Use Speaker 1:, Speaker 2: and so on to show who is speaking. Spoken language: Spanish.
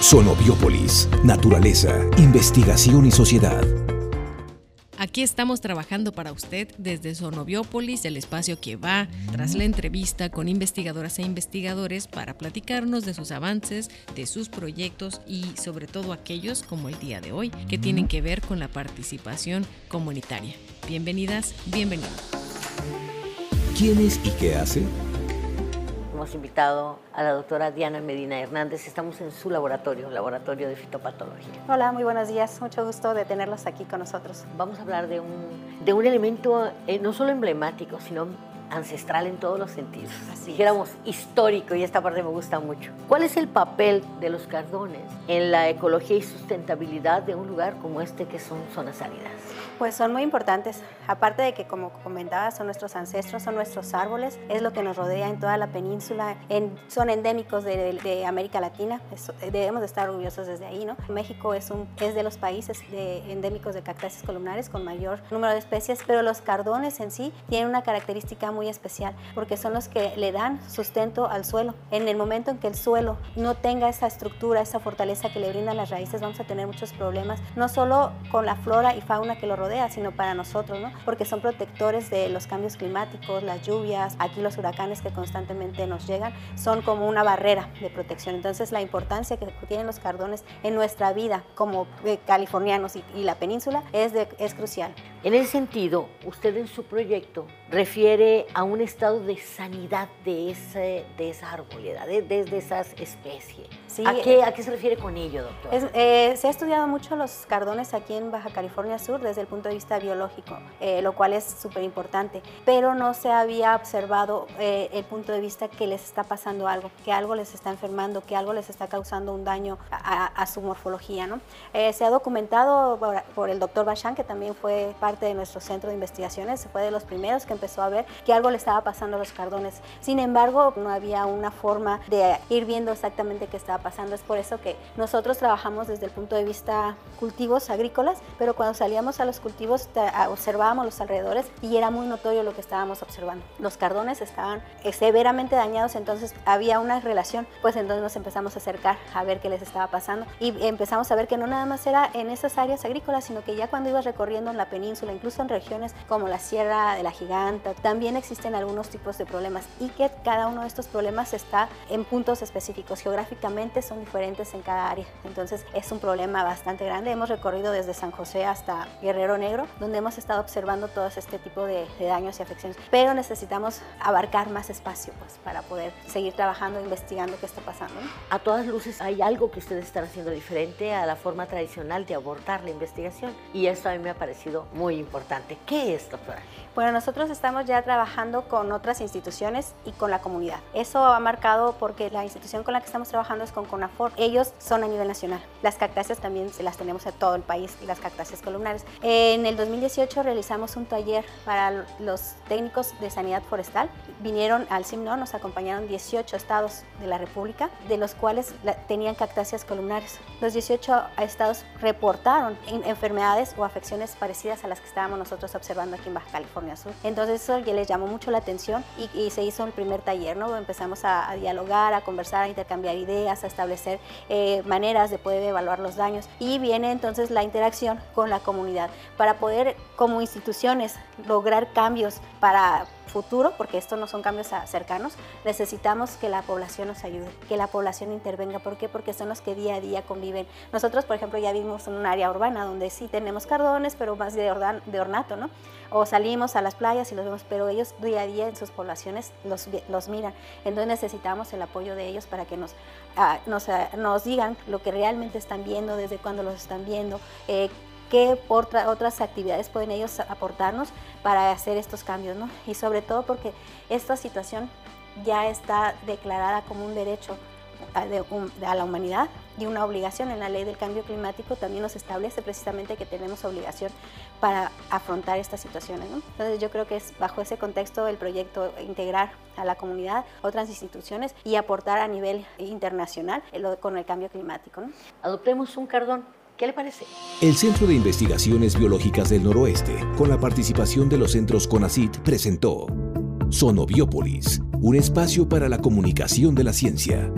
Speaker 1: Sonobiópolis, naturaleza, investigación y sociedad.
Speaker 2: Aquí estamos trabajando para usted desde Sonobiópolis, el espacio que va tras la entrevista con investigadoras e investigadores para platicarnos de sus avances, de sus proyectos y sobre todo aquellos como el día de hoy que tienen que ver con la participación comunitaria. Bienvenidas, bienvenidos.
Speaker 1: ¿Quién es y qué hace?
Speaker 3: Hemos invitado a la doctora Diana Medina Hernández. Estamos en su laboratorio, laboratorio de fitopatología.
Speaker 4: Hola, muy buenos días. Mucho gusto de tenerlos aquí con nosotros.
Speaker 3: Vamos a hablar de un, de un elemento eh, no solo emblemático, sino ancestral en todos los sentidos. Así dijéramos histórico y esta parte me gusta mucho. ¿Cuál es el papel de los cardones en la ecología y sustentabilidad de un lugar como este que son zonas áridas?
Speaker 4: Pues son muy importantes. Aparte de que, como comentaba, son nuestros ancestros, son nuestros árboles, es lo que nos rodea en toda la península, son endémicos de, América Latina, debemos de estar orgullosos desde ahí, ¿no? México es, un, es de los países de, endémicos de cactáceas columnares con mayor número de especies, pero los cardones en sí tienen una característica muy especial, porque son los que le dan sustento al suelo. En el momento en que el suelo no tenga esa estructura, esa fortaleza que le brindan las raíces, vamos a tener muchos problemas, no solo con la flora y fauna que lo rodea, sino para nosotros, ¿no? Porque son protectores de los cambios climáticos, las lluvias, aquí los huracanes que constantemente nos llegan, son como una barrera de protección. Entonces, la importancia que tienen los cardones en nuestra vida como eh, californianos y, la península es, es crucial.
Speaker 3: En ese sentido, usted en su proyecto refiere a un estado de sanidad de, ese, de esa arboleda, de, de, esas especies. ¿A, qué, ¿A, qué, se refiere con ello, doctor?
Speaker 4: Eh, se ha estudiado mucho los cardones aquí en Baja California Sur desde el punto de vista biológico, eh, lo cual es súper importante, pero no se había observado eh, el punto de vista que les está pasando algo, que algo les está enfermando, que algo les está causando un daño a, su morfología. ¿no? se ha documentado por, por el doctor Bachan, que también fue parte de nuestro centro de investigaciones, fue de los primeros que empezó a ver que algo le estaba pasando a los cardones. Sin embargo, no había una forma de ir viendo exactamente qué estaba pasando. Es por eso que nosotros trabajamos desde el punto de vista cultivos agrícolas, pero cuando salíamos a los cultivos observábamos los alrededores y era muy notorio lo que estábamos observando. Los cardones estaban eh, severamente dañados, entonces había una relación, pues entonces nos empezamos a acercar a ver qué les estaba pasando y empezamos a ver que no nada más era en esas áreas agrícolas, sino que ya cuando ibas recorriendo en la península, incluso en regiones como la Sierra de la Giganta, también existen algunos tipos de problemas y que cada uno de estos problemas está en puntos específicos. Geográficamente son diferentes en cada área, entonces es un problema bastante grande. Hemos recorrido desde San José hasta Guerrero Negro, donde hemos estado observando todo este tipo de, daños y afecciones, pero necesitamos abarcar más espacio pues, para poder seguir trabajando, investigando qué está pasando.
Speaker 3: A todas luces hay algo que ustedes están haciendo diferente a la forma tradicional de abordar la investigación y esto a mí me ha parecido muy importante. ¿Qué es, doctora?
Speaker 4: Bueno, nosotros estamos ya trabajando con otras instituciones y con la comunidad. Eso ha marcado porque la institución con la que estamos trabajando es con CONAFOR. Ellos son a nivel nacional. Las cactáceas también las tenemos en todo el país y las cactáceas columnares. En el 2018 realizamos un taller para los técnicos de sanidad forestal. Vinieron al CIMNO, nos acompañaron 18 estados de la República, de los cuales tenían cactáceas columnares. Los 18 estados reportaron enfermedades o afecciones parecidas a las que estábamos nosotros observando aquí en Baja California. Entonces eso ya les llamó mucho la atención y, se hizo el primer taller, ¿no? Empezamos a, dialogar, a conversar, a intercambiar ideas, a establecer eh, maneras de poder evaluar los daños y viene entonces la interacción con la comunidad para poder como instituciones lograr cambios para futuro, porque estos no son cambios cercanos, necesitamos que la población nos ayude, que la población intervenga. ¿Por qué? Porque son los que día a día conviven. Nosotros, por ejemplo, ya vivimos en un área urbana donde sí tenemos cardones, pero más de, de ornato, ¿no? O salimos a las playas y los vemos, pero ellos día a día en sus poblaciones los, los miran. Entonces necesitamos el apoyo de ellos para que nos, ah, nos, ah, nos, digan lo que realmente están viendo, desde cuándo los están viendo, eh, qué otras actividades pueden ellos aportarnos para hacer estos cambios, ¿no? Y sobre todo porque esta situación ya está declarada como un derecho a, la humanidad y una obligación en la ley del cambio climático también nos establece precisamente que tenemos obligación para afrontar estas situaciones. Entonces yo creo que es bajo ese contexto el proyecto integrar a la comunidad, otras instituciones y aportar a nivel internacional con el cambio climático.
Speaker 3: Adoptemos un cardón ¿Qué le parece?
Speaker 1: El Centro de Investigaciones Biológicas del Noroeste, con la participación de los centros CONACIT, presentó Sonobiópolis, un espacio para la comunicación de la ciencia.